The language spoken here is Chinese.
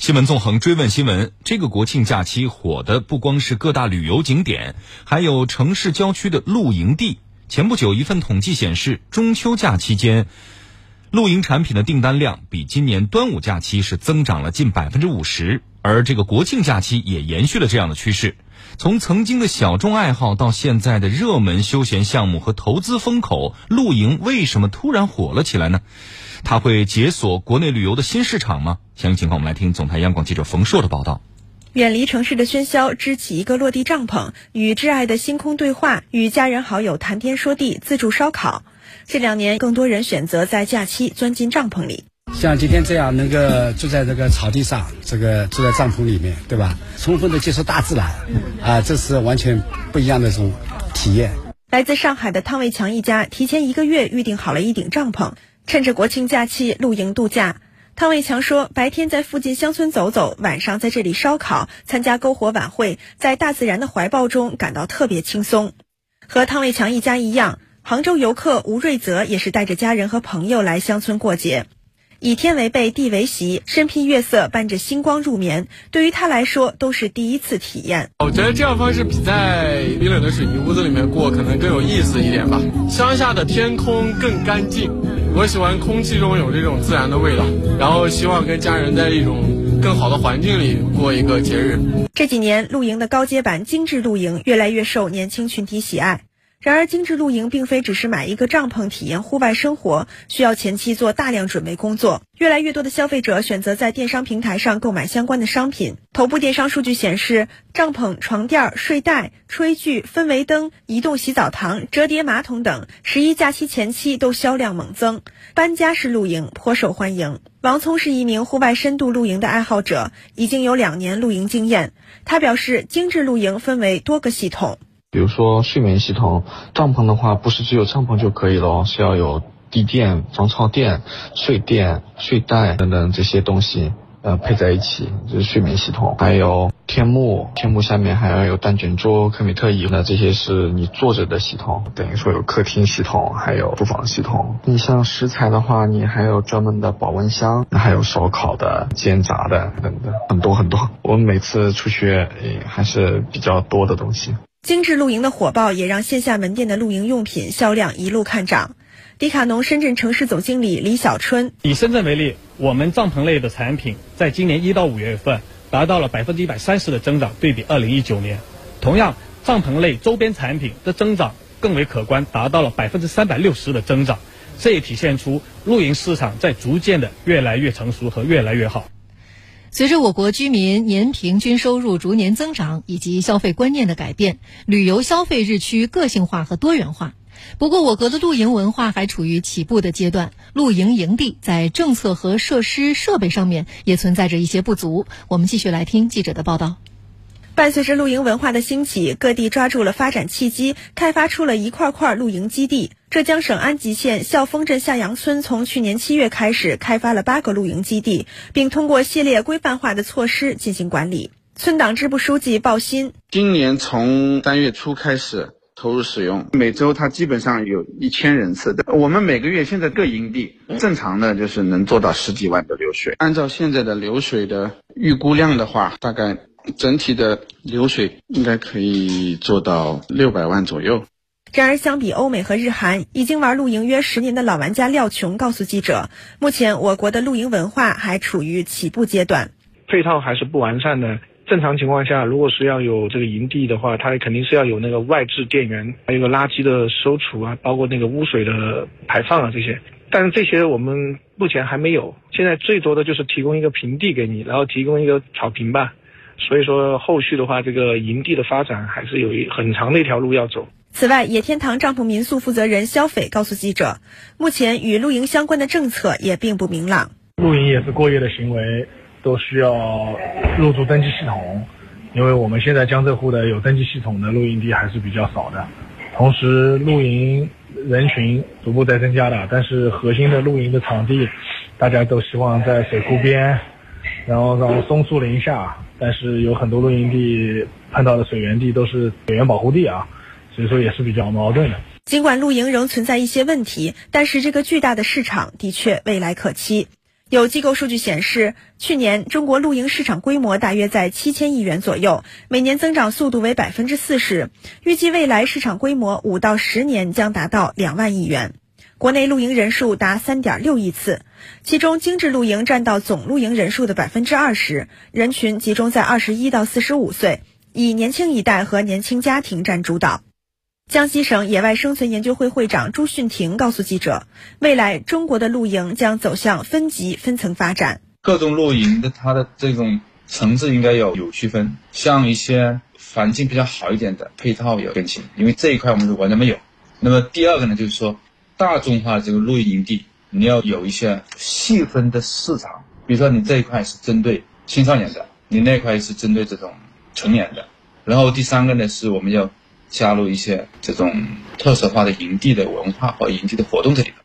新闻纵横追问新闻，这个国庆假期火的不光是各大旅游景点，还有城市郊区的露营地。前不久，一份统计显示，中秋假期间，露营产品的订单量比今年端午假期是增长了近百分之五十，而这个国庆假期也延续了这样的趋势。从曾经的小众爱好到现在的热门休闲项目和投资风口，露营为什么突然火了起来呢？它会解锁国内旅游的新市场吗？详细情况我们来听总台央广记者冯硕的报道。远离城市的喧嚣，支起一个落地帐篷，与挚爱的星空对话，与家人好友谈天说地，自助烧烤。这两年，更多人选择在假期钻进帐篷里。像今天这样，能够住在这个草地上，这个住在帐篷里面，对吧？充分的接触大自然，啊，这是完全不一样的一种体验。来自上海的汤卫强一家，提前一个月预定好了一顶帐篷。趁着国庆假期露营度假，汤卫强说：“白天在附近乡村走走，晚上在这里烧烤，参加篝火晚会，在大自然的怀抱中感到特别轻松。”和汤卫强一家一样，杭州游客吴瑞泽也是带着家人和朋友来乡村过节。以天为被，地为席，身披月色，伴着星光入眠，对于他来说都是第一次体验。我觉得这样方式比在冰冷的水泥屋子里面过可能更有意思一点吧。乡下的天空更干净，我喜欢空气中有这种自然的味道，然后希望跟家人在一种更好的环境里过一个节日。这几年，露营的高阶版精致露营越来越受年轻群体喜爱。然而，精致露营并非只是买一个帐篷体验户外生活，需要前期做大量准备工作。越来越多的消费者选择在电商平台上购买相关的商品。头部电商数据显示，帐篷、床垫、睡袋、炊具、氛围灯、移动洗澡堂、折叠马桶等，十一假期前期都销量猛增。搬家式露营颇受欢迎。王聪是一名户外深度露营的爱好者，已经有两年露营经验。他表示，精致露营分为多个系统。比如说睡眠系统，帐篷的话不是只有帐篷就可以了，是要有地垫、防潮垫、睡垫、睡袋等等这些东西，呃，配在一起就是睡眠系统。还有天幕，天幕下面还要有单卷桌、科米特椅，那这些是你坐着的系统。等于说有客厅系统，还有厨房系统。你像食材的话，你还有专门的保温箱，还有烧烤的、煎炸的等等，很多很多。我们每次出去还是比较多的东西。精致露营的火爆也让线下门店的露营用品销量一路看涨。迪卡侬深圳城市总经理李小春以深圳为例，我们帐篷类的产品在今年一到五月份达到了百分之一百三十的增长，对比二零一九年。同样，帐篷类周边产品的增长更为可观，达到了百分之三百六十的增长。这也体现出露营市场在逐渐的越来越成熟和越来越好。随着我国居民年平均收入逐年增长以及消费观念的改变，旅游消费日趋个性化和多元化。不过，我国的露营文化还处于起步的阶段，露营营地在政策和设施设备上面也存在着一些不足。我们继续来听记者的报道。伴随着露营文化的兴起，各地抓住了发展契机，开发出了一块块露营基地。浙江省安吉县孝丰镇下阳村从去年七月开始开发了八个露营基地，并通过系列规范化的措施进行管理。村党支部书记鲍鑫：今年从三月初开始投入使用，每周它基本上有一千人次。我们每个月现在各营地正常的就是能做到十几万的流水。按照现在的流水的预估量的话，大概。整体的流水应该可以做到六百万左右。然而，相比欧美和日韩，已经玩露营约十年的老玩家廖琼告诉记者，目前我国的露营文化还处于起步阶段，配套还是不完善的。正常情况下，如果是要有这个营地的话，它肯定是要有那个外置电源，还有个垃圾的收储啊，包括那个污水的排放啊这些。但是这些我们目前还没有，现在最多的就是提供一个平地给你，然后提供一个草坪吧。所以说，后续的话，这个营地的发展还是有一很长的一条路要走。此外，野天堂帐篷民宿负责人肖斐告诉记者，目前与露营相关的政策也并不明朗。露营也是过夜的行为，都需要入住登记系统，因为我们现在江浙沪的有登记系统的露营地还是比较少的。同时，露营人群逐步在增加的，但是核心的露营的场地，大家都希望在水库边，然后到松树林下。但是有很多露营地碰到的水源地都是水源保护地啊，所以说也是比较矛盾的。尽管露营仍存在一些问题，但是这个巨大的市场的确未来可期。有机构数据显示，去年中国露营市场规模大约在七千亿元左右，每年增长速度为百分之四十。预计未来市场规模五到十年将达到两万亿元。国内露营人数达三点六亿次，其中精致露营占到总露营人数的百分之二十，人群集中在二十一到四十五岁，以年轻一代和年轻家庭占主导。江西省野外生存研究会会长朱训庭告诉记者，未来中国的露营将走向分级分层发展。各种露营的它的这种层次应该有有区分，像一些环境比较好一点的配套有更新，因为这一块我们是完全没有。那么第二个呢，就是说大众化这个露营营地，你要有一些细分的市场，比如说你这一块是针对青少年的，你那块是针对这种成年的。然后第三个呢，是我们要。加入一些这种特色化的营地的文化和营地的活动这里面。